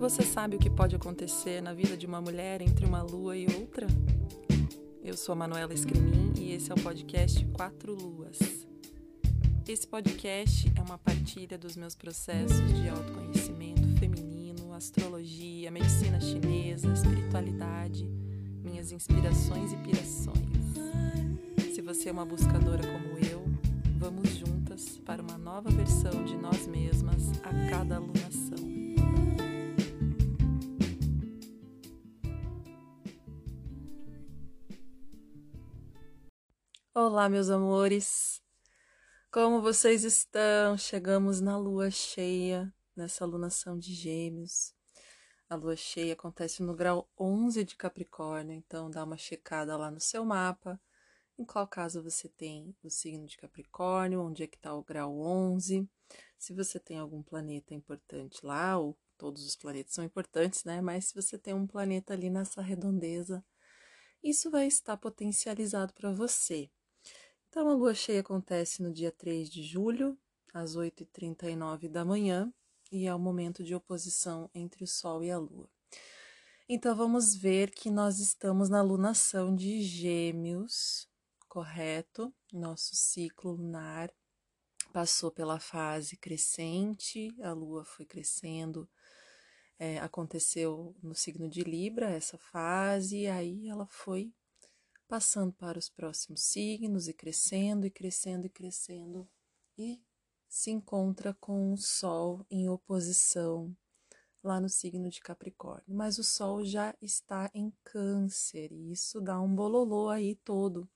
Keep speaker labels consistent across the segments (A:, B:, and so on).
A: Você sabe o que pode acontecer na vida de uma mulher entre uma lua e outra? Eu sou a Manuela Escrimin e esse é o podcast Quatro Luas. Esse podcast é uma partilha dos meus processos de autoconhecimento feminino, astrologia, medicina chinesa, espiritualidade, minhas inspirações e pirações. Se você é uma buscadora como eu, vamos juntas para uma nova versão de nós mesmas a cada alunação. Olá, meus amores! Como vocês estão? Chegamos na lua cheia, nessa alunação de Gêmeos. A lua cheia acontece no grau 11 de Capricórnio, então dá uma checada lá no seu mapa. Em qual caso você tem o signo de Capricórnio, onde é que está o grau 11, se você tem algum planeta importante lá, ou todos os planetas são importantes, né? Mas se você tem um planeta ali nessa redondeza, isso vai estar potencializado para você. Então, a lua cheia acontece no dia 3 de julho, às 8h39 da manhã, e é o momento de oposição entre o Sol e a Lua. Então, vamos ver que nós estamos na lunação de Gêmeos, correto? Nosso ciclo lunar passou pela fase crescente, a Lua foi crescendo, é, aconteceu no signo de Libra essa fase, e aí ela foi passando para os próximos signos e crescendo e crescendo e crescendo e se encontra com o Sol em oposição lá no signo de Capricórnio. Mas o Sol já está em Câncer e isso dá um bololô aí todo,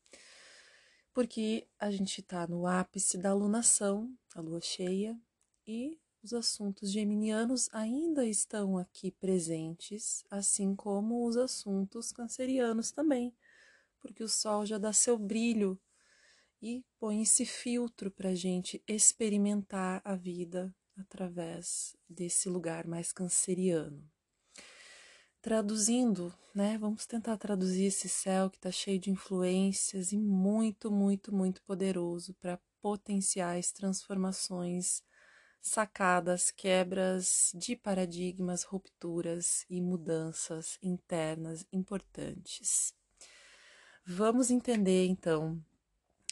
A: porque a gente está no ápice da lunação, a lua cheia, e os assuntos geminianos ainda estão aqui presentes, assim como os assuntos cancerianos também porque o sol já dá seu brilho e põe esse filtro para a gente experimentar a vida através desse lugar mais canceriano. Traduzindo, né? Vamos tentar traduzir esse céu que está cheio de influências e muito, muito, muito poderoso para potenciais transformações, sacadas, quebras de paradigmas, rupturas e mudanças internas importantes. Vamos entender então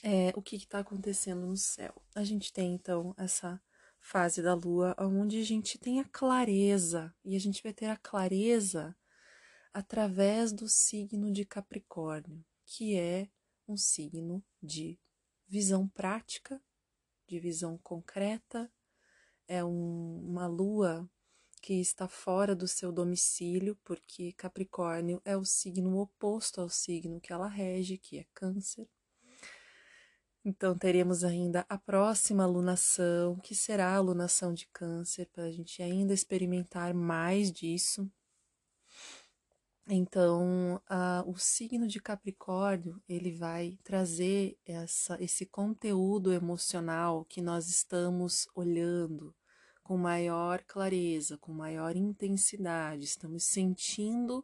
A: é, o que está acontecendo no céu. A gente tem então essa fase da lua onde a gente tem a clareza, e a gente vai ter a clareza através do signo de Capricórnio, que é um signo de visão prática, de visão concreta, é um, uma lua que está fora do seu domicílio, porque Capricórnio é o signo oposto ao signo que ela rege, que é Câncer. Então, teremos ainda a próxima alunação, que será a alunação de Câncer, para a gente ainda experimentar mais disso. Então, o signo de Capricórnio ele vai trazer essa, esse conteúdo emocional que nós estamos olhando, com maior clareza, com maior intensidade, estamos sentindo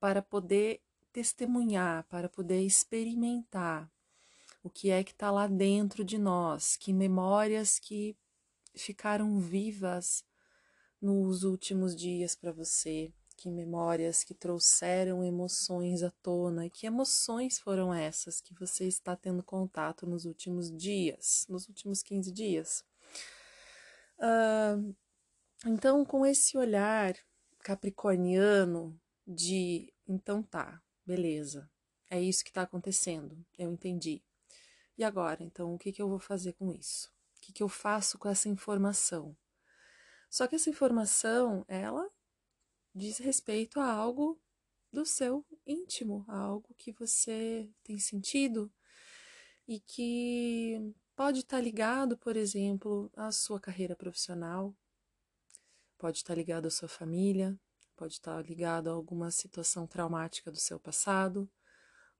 A: para poder testemunhar, para poder experimentar o que é que está lá dentro de nós, que memórias que ficaram vivas nos últimos dias para você, que memórias que trouxeram emoções à tona que emoções foram essas que você está tendo contato nos últimos dias, nos últimos 15 dias. Uh, então, com esse olhar capricorniano de então tá, beleza, é isso que está acontecendo, eu entendi. E agora, então, o que, que eu vou fazer com isso? O que, que eu faço com essa informação? Só que essa informação, ela diz respeito a algo do seu íntimo, a algo que você tem sentido e que Pode estar ligado, por exemplo, à sua carreira profissional, pode estar ligado à sua família, pode estar ligado a alguma situação traumática do seu passado,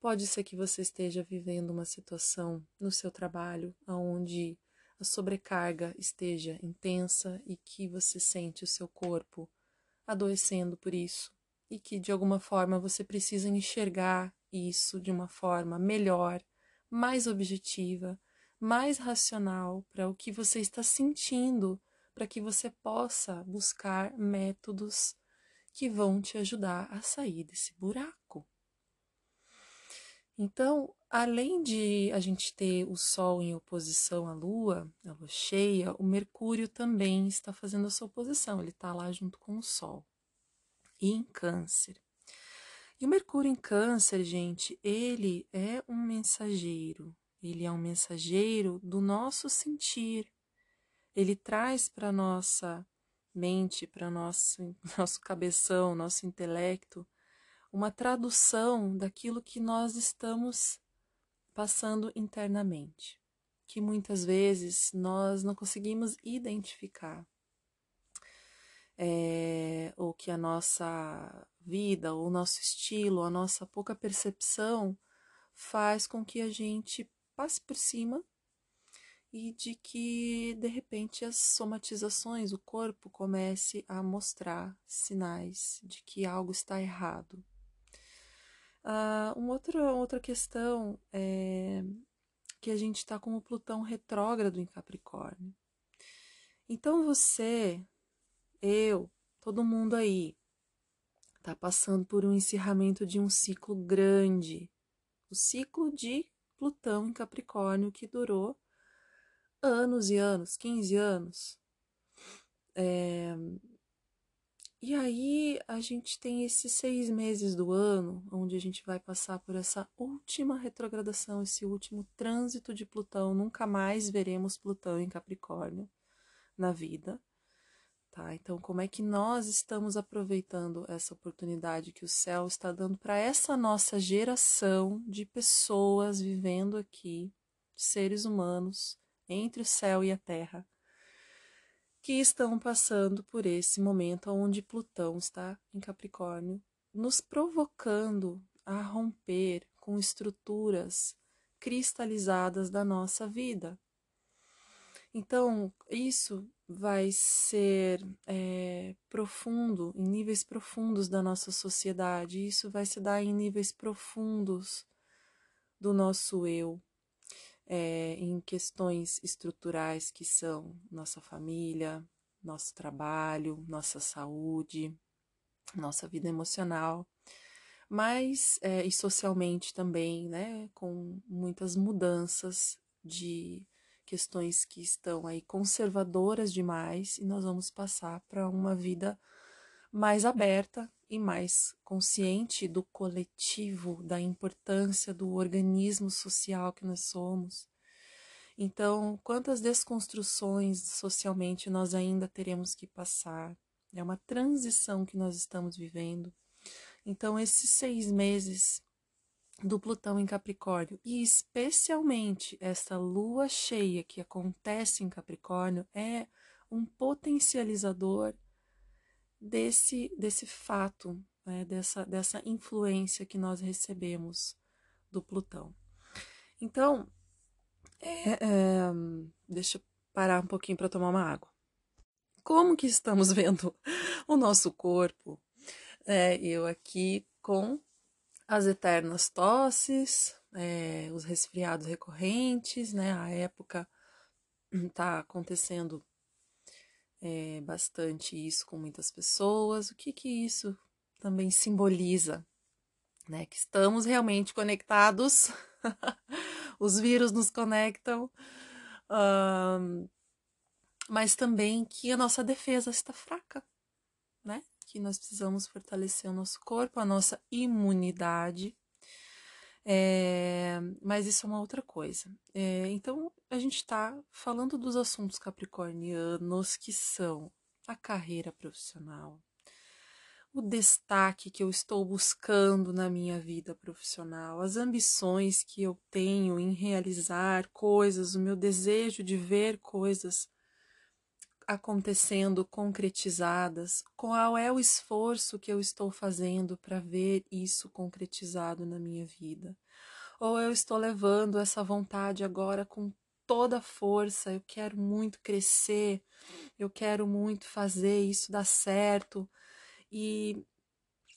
A: pode ser que você esteja vivendo uma situação no seu trabalho onde a sobrecarga esteja intensa e que você sente o seu corpo adoecendo por isso. E que de alguma forma você precisa enxergar isso de uma forma melhor, mais objetiva mais racional para o que você está sentindo, para que você possa buscar métodos que vão te ajudar a sair desse buraco. Então, além de a gente ter o Sol em oposição à Lua, a Lua cheia, o Mercúrio também está fazendo a sua oposição, ele está lá junto com o Sol. E em Câncer. E o Mercúrio em Câncer, gente, ele é um mensageiro, ele é um mensageiro do nosso sentir. Ele traz para nossa mente, para nosso nosso cabeção, nosso intelecto, uma tradução daquilo que nós estamos passando internamente, que muitas vezes nós não conseguimos identificar. É, ou que a nossa vida, o nosso estilo, a nossa pouca percepção faz com que a gente passe por cima e de que de repente as somatizações, o corpo comece a mostrar sinais de que algo está errado. Ah, uma outra, outra questão é que a gente está com o Plutão retrógrado em Capricórnio. Então você, eu, todo mundo aí, está passando por um encerramento de um ciclo grande, o ciclo de Plutão em Capricórnio que durou anos e anos, 15 anos. É, e aí a gente tem esses seis meses do ano, onde a gente vai passar por essa última retrogradação, esse último trânsito de Plutão. Nunca mais veremos Plutão em Capricórnio na vida. Tá? Então, como é que nós estamos aproveitando essa oportunidade que o céu está dando para essa nossa geração de pessoas vivendo aqui, seres humanos, entre o céu e a terra? que estão passando por esse momento onde Plutão está em Capricórnio, nos provocando a romper com estruturas cristalizadas da nossa vida. Então, isso vai ser é, profundo, em níveis profundos da nossa sociedade, isso vai se dar em níveis profundos do nosso eu, é, em questões estruturais que são nossa família, nosso trabalho, nossa saúde, nossa vida emocional, mas é, e socialmente também, né, com muitas mudanças de questões que estão aí conservadoras demais e nós vamos passar para uma vida mais aberta e mais consciente do coletivo, da importância do organismo social que nós somos. Então, quantas desconstruções socialmente nós ainda teremos que passar? É uma transição que nós estamos vivendo. Então, esses seis meses do Plutão em Capricórnio, e especialmente essa lua cheia que acontece em Capricórnio, é um potencializador desse, desse fato, né, dessa, dessa influência que nós recebemos do Plutão. Então, é, é, deixa eu parar um pouquinho para tomar uma água. Como que estamos vendo o nosso corpo? É, eu aqui com as eternas tosses, é, os resfriados recorrentes, né? A época está acontecendo é, bastante isso com muitas pessoas. O que que isso também simboliza? Né? Que estamos realmente conectados, os vírus nos conectam, mas também que a nossa defesa está fraca, né? Que nós precisamos fortalecer o nosso corpo, a nossa imunidade é, mas isso é uma outra coisa. É, então, a gente está falando dos assuntos capricornianos que são a carreira profissional, o destaque que eu estou buscando na minha vida profissional, as ambições que eu tenho em realizar coisas, o meu desejo de ver coisas acontecendo, concretizadas, qual é o esforço que eu estou fazendo para ver isso concretizado na minha vida? Ou eu estou levando essa vontade agora com toda a força, eu quero muito crescer, eu quero muito fazer isso dar certo, e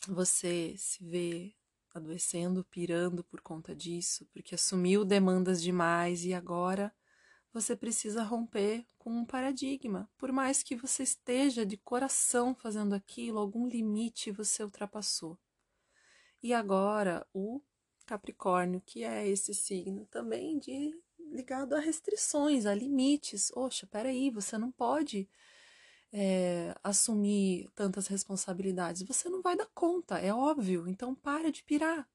A: você se vê adoecendo, pirando por conta disso, porque assumiu demandas demais e agora você precisa romper com um paradigma. Por mais que você esteja de coração fazendo aquilo, algum limite você ultrapassou. E agora o Capricórnio, que é esse signo também de ligado a restrições, a limites. Oxa, peraí, você não pode é, assumir tantas responsabilidades. Você não vai dar conta, é óbvio. Então para de pirar.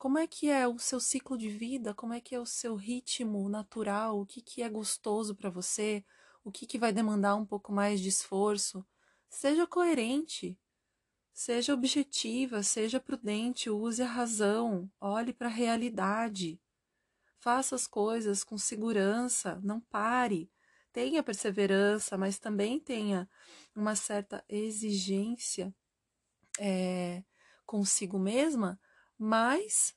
A: Como é que é o seu ciclo de vida? Como é que é o seu ritmo natural? O que, que é gostoso para você? O que, que vai demandar um pouco mais de esforço? Seja coerente, seja objetiva, seja prudente, use a razão, olhe para a realidade. Faça as coisas com segurança, não pare. Tenha perseverança, mas também tenha uma certa exigência é, consigo mesma mas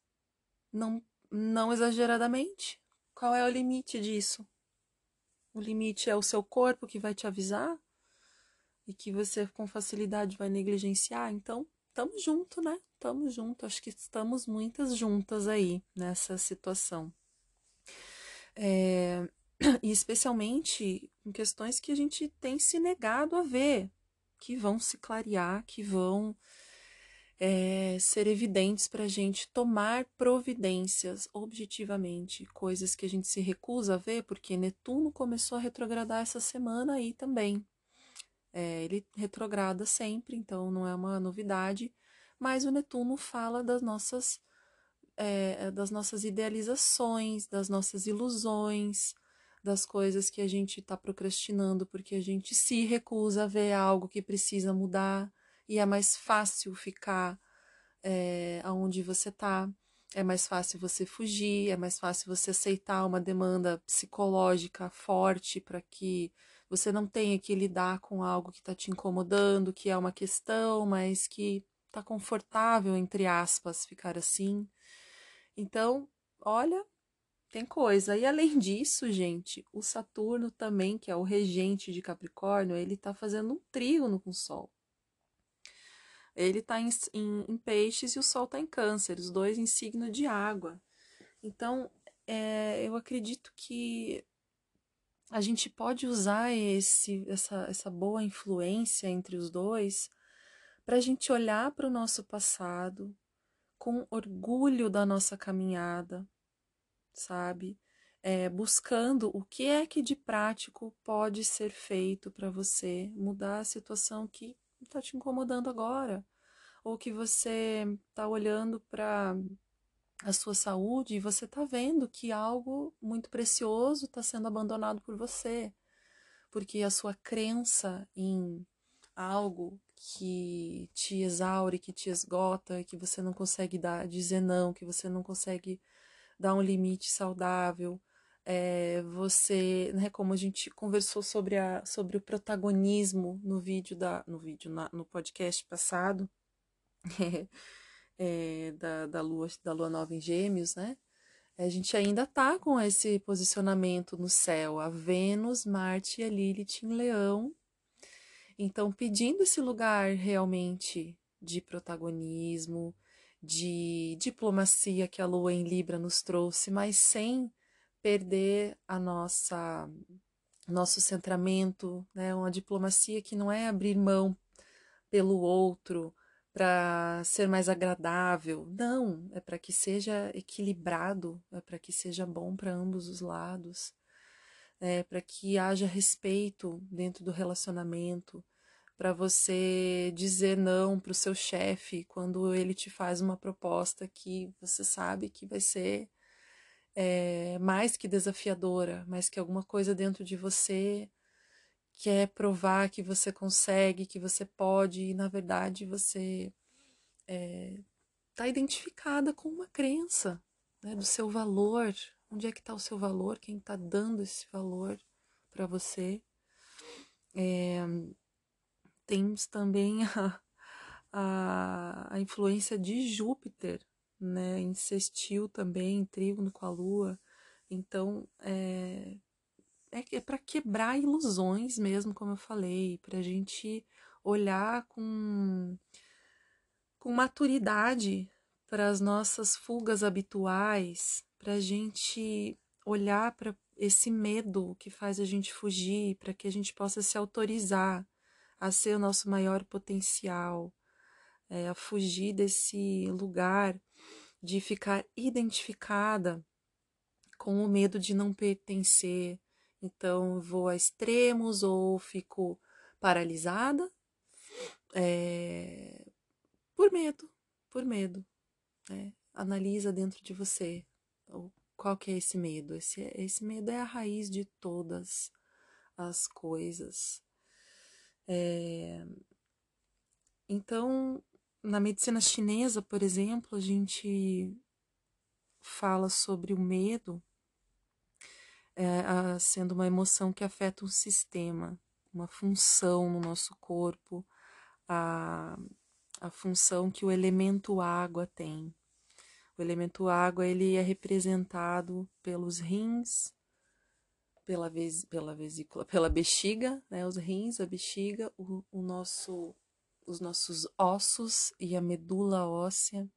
A: não, não exageradamente. Qual é o limite disso? O limite é o seu corpo que vai te avisar e que você com facilidade vai negligenciar. Então, estamos junto, né? Estamos junto. Acho que estamos muitas juntas aí nessa situação. É, e especialmente em questões que a gente tem se negado a ver, que vão se clarear, que vão é, ser evidentes para a gente tomar providências objetivamente, coisas que a gente se recusa a ver, porque Netuno começou a retrogradar essa semana aí também. É, ele retrograda sempre, então não é uma novidade, mas o Netuno fala das nossas, é, das nossas idealizações, das nossas ilusões, das coisas que a gente está procrastinando porque a gente se recusa a ver algo que precisa mudar e é mais fácil ficar é, aonde você está, é mais fácil você fugir, é mais fácil você aceitar uma demanda psicológica forte para que você não tenha que lidar com algo que está te incomodando, que é uma questão, mas que está confortável, entre aspas, ficar assim. Então, olha, tem coisa. E além disso, gente, o Saturno também, que é o regente de Capricórnio, ele está fazendo um trígono com o Sol. Ele está em, em, em, peixes e o Sol está em câncer, os dois em signo de água. Então, é, eu acredito que a gente pode usar esse, essa, essa boa influência entre os dois para a gente olhar para o nosso passado com orgulho da nossa caminhada, sabe? É, buscando o que é que de prático pode ser feito para você mudar a situação que está te incomodando agora, ou que você está olhando para a sua saúde e você está vendo que algo muito precioso está sendo abandonado por você, porque a sua crença em algo que te exaure, que te esgota, que você não consegue dar, dizer não, que você não consegue dar um limite saudável, é, você, né, como a gente conversou sobre, a, sobre o protagonismo no vídeo da, no vídeo, na, no podcast passado, é, da, da, lua, da lua nova em gêmeos, né, a gente ainda tá com esse posicionamento no céu, a Vênus, Marte e a Lilith em leão, então pedindo esse lugar realmente de protagonismo, de diplomacia que a lua em Libra nos trouxe, mas sem perder a nossa nosso centramento, né? Uma diplomacia que não é abrir mão pelo outro para ser mais agradável, não, é para que seja equilibrado, é para que seja bom para ambos os lados, é para que haja respeito dentro do relacionamento, para você dizer não para o seu chefe quando ele te faz uma proposta que você sabe que vai ser é, mais que desafiadora, mas que alguma coisa dentro de você quer provar que você consegue, que você pode, e na verdade você está é, tá identificada com uma crença né, do seu valor. Onde é que está o seu valor? Quem está dando esse valor para você? É, temos também a, a, a influência de Júpiter né, em sextil também, trígono com a lua. Então, é, é, é para quebrar ilusões mesmo, como eu falei, para a gente olhar com, com maturidade para as nossas fugas habituais, para a gente olhar para esse medo que faz a gente fugir, para que a gente possa se autorizar a ser o nosso maior potencial, é, a fugir desse lugar de ficar identificada com o medo de não pertencer. Então, vou a extremos ou fico paralisada é, por medo, por medo. Né? Analisa dentro de você qual que é esse medo. Esse, esse medo é a raiz de todas as coisas. É, então, na medicina chinesa, por exemplo, a gente fala sobre o medo é, a, sendo uma emoção que afeta um sistema, uma função no nosso corpo, a, a função que o elemento água tem. O elemento água ele é representado pelos rins, pela, ves, pela vesícula, pela bexiga, né, os rins, a bexiga, o, o nosso os nossos ossos e a medula óssea.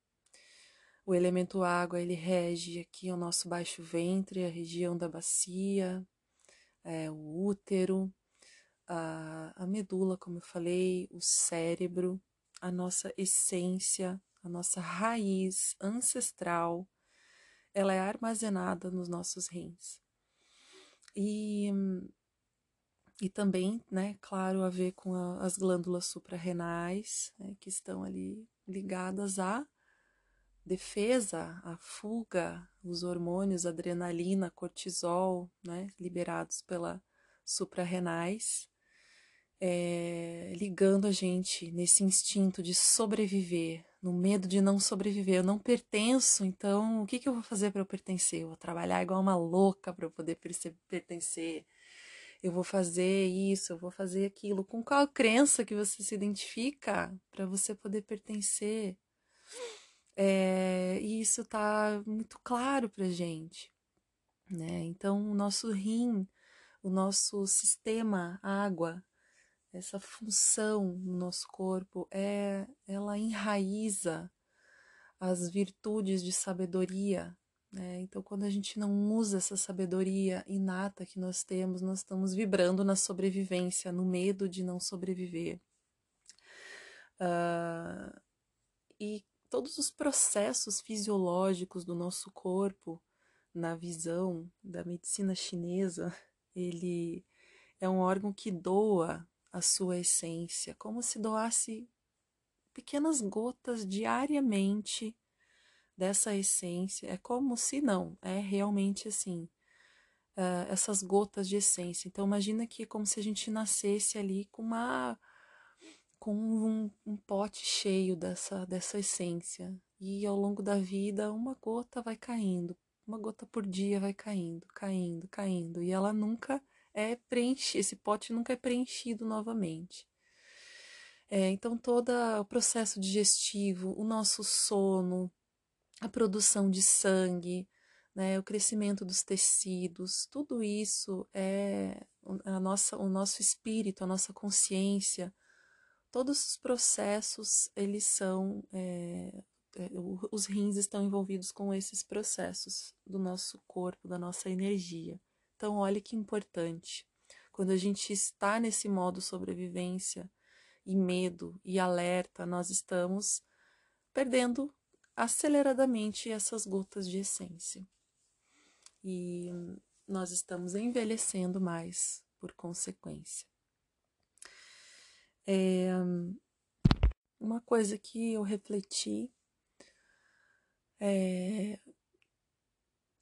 A: O elemento água ele rege aqui o nosso baixo ventre, a região da bacia, é, o útero, a, a medula, como eu falei, o cérebro, a nossa essência, a nossa raiz ancestral, ela é armazenada nos nossos rins. E e também, né, claro, a ver com a, as glândulas suprarrenais, né, que estão ali ligadas à defesa, à fuga, os hormônios, adrenalina, cortisol, né, liberados pela suprarrenais, é, ligando a gente nesse instinto de sobreviver, no medo de não sobreviver. Eu não pertenço, então o que, que eu vou fazer para eu pertencer? Eu vou trabalhar igual uma louca para eu poder pertencer eu vou fazer isso, eu vou fazer aquilo. Com qual crença que você se identifica para você poder pertencer? É, e isso está muito claro para gente. Né? Então, o nosso rim, o nosso sistema água, essa função no nosso corpo, é, ela enraiza as virtudes de sabedoria né? Então, quando a gente não usa essa sabedoria inata que nós temos, nós estamos vibrando na sobrevivência, no medo de não sobreviver. Uh, e todos os processos fisiológicos do nosso corpo, na visão da medicina chinesa, ele é um órgão que doa a sua essência, como se doasse pequenas gotas diariamente dessa essência. É como se não, é realmente assim, uh, essas gotas de essência. Então imagina que é como se a gente nascesse ali com uma com um, um pote cheio dessa, dessa essência. E ao longo da vida, uma gota vai caindo, uma gota por dia vai caindo, caindo, caindo. E ela nunca é preenchida, esse pote nunca é preenchido novamente. É, então, todo o processo digestivo, o nosso sono, a produção de sangue, né, o crescimento dos tecidos, tudo isso é a nossa, o nosso espírito, a nossa consciência, todos os processos, eles são, é, é, os rins estão envolvidos com esses processos do nosso corpo, da nossa energia. Então, olha que importante. Quando a gente está nesse modo sobrevivência e medo e alerta, nós estamos perdendo aceleradamente essas gotas de essência. E nós estamos envelhecendo mais por consequência. É, uma coisa que eu refleti é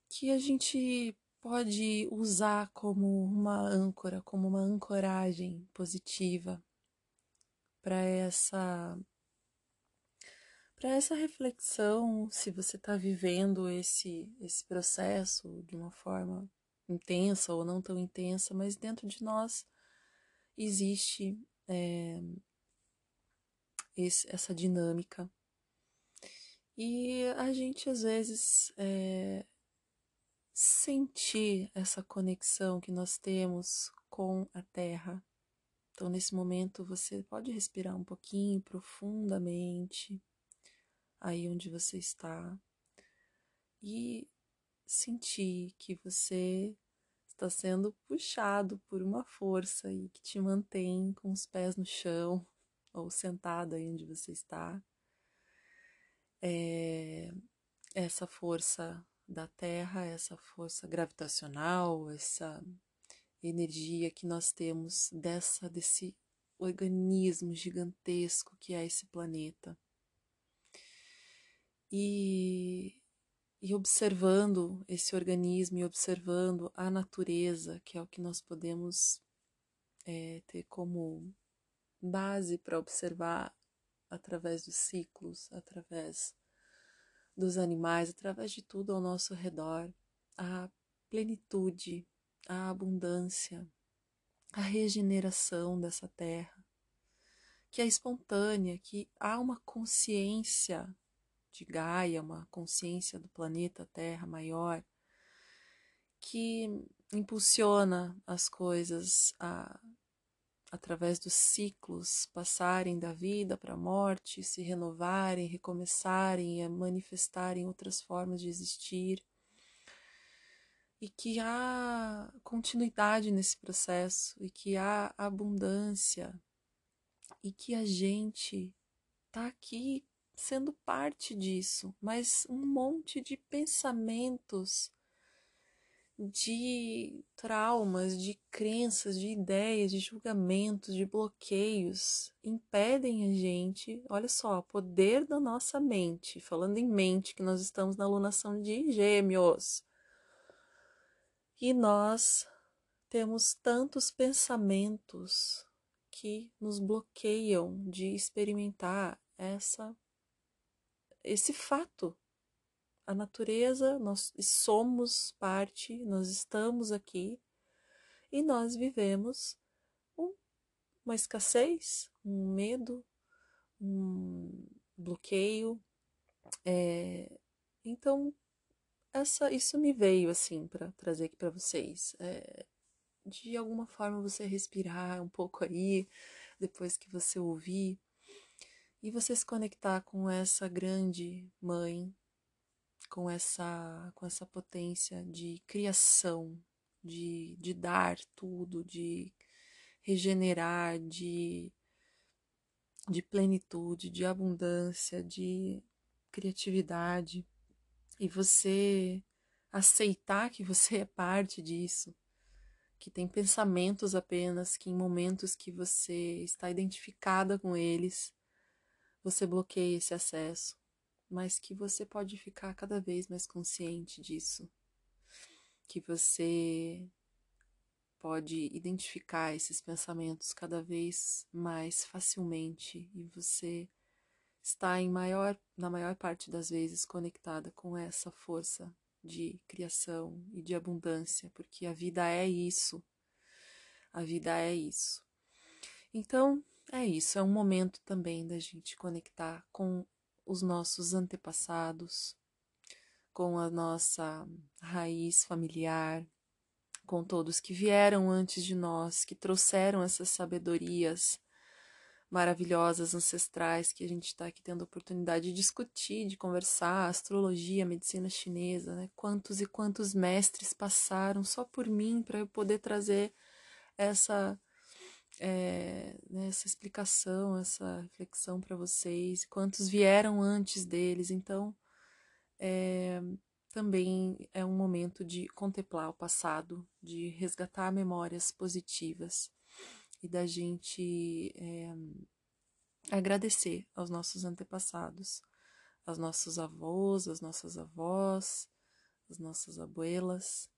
A: que a gente pode usar como uma âncora, como uma ancoragem positiva para essa para essa reflexão, se você está vivendo esse, esse processo de uma forma intensa ou não tão intensa, mas dentro de nós existe é, esse, essa dinâmica. E a gente às vezes é, sentir essa conexão que nós temos com a Terra. Então, nesse momento, você pode respirar um pouquinho profundamente aí onde você está e sentir que você está sendo puxado por uma força e que te mantém com os pés no chão ou sentado aí onde você está. É, essa força da Terra, essa força gravitacional, essa energia que nós temos dessa desse organismo gigantesco que é esse planeta. E, e observando esse organismo e observando a natureza, que é o que nós podemos é, ter como base para observar através dos ciclos, através dos animais, através de tudo ao nosso redor, a plenitude, a abundância, a regeneração dessa terra, que é espontânea, que há uma consciência de Gaia, uma consciência do planeta Terra maior, que impulsiona as coisas a, através dos ciclos passarem da vida para a morte, se renovarem, recomeçarem, a manifestarem outras formas de existir. E que há continuidade nesse processo e que há abundância e que a gente está aqui sendo parte disso, mas um monte de pensamentos, de traumas, de crenças, de ideias, de julgamentos, de bloqueios impedem a gente. Olha só, poder da nossa mente, falando em mente, que nós estamos na alunação de Gêmeos e nós temos tantos pensamentos que nos bloqueiam de experimentar essa esse fato. A natureza, nós somos parte, nós estamos aqui e nós vivemos um, uma escassez, um medo, um bloqueio. É, então, essa, isso me veio assim para trazer aqui para vocês. É, de alguma forma você respirar um pouco aí, depois que você ouvir, e você se conectar com essa grande mãe, com essa, com essa potência de criação, de, de dar tudo, de regenerar, de, de plenitude, de abundância, de criatividade. E você aceitar que você é parte disso, que tem pensamentos apenas, que em momentos que você está identificada com eles, você bloqueia esse acesso, mas que você pode ficar cada vez mais consciente disso, que você pode identificar esses pensamentos cada vez mais facilmente e você está em maior, na maior parte das vezes conectada com essa força de criação e de abundância, porque a vida é isso. A vida é isso. Então, é isso, é um momento também da gente conectar com os nossos antepassados, com a nossa raiz familiar, com todos que vieram antes de nós, que trouxeram essas sabedorias maravilhosas, ancestrais, que a gente está aqui tendo a oportunidade de discutir, de conversar, astrologia, medicina chinesa, né? Quantos e quantos mestres passaram só por mim para eu poder trazer essa, é, essa explicação, essa reflexão para vocês, quantos vieram antes deles, então é, também é um momento de contemplar o passado, de resgatar memórias positivas e da gente é, agradecer aos nossos antepassados, aos nossos avós, às nossas avós, às nossas abuelas.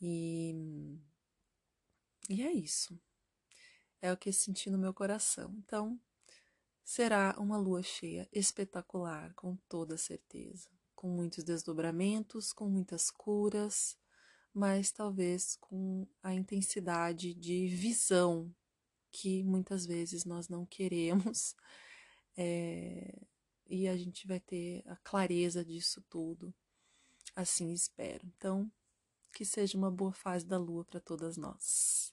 A: E, e é isso. É o que senti no meu coração. Então, será uma lua cheia espetacular, com toda certeza. Com muitos desdobramentos, com muitas curas, mas talvez com a intensidade de visão que muitas vezes nós não queremos, é, e a gente vai ter a clareza disso tudo. Assim espero. Então, que seja uma boa fase da lua para todas nós.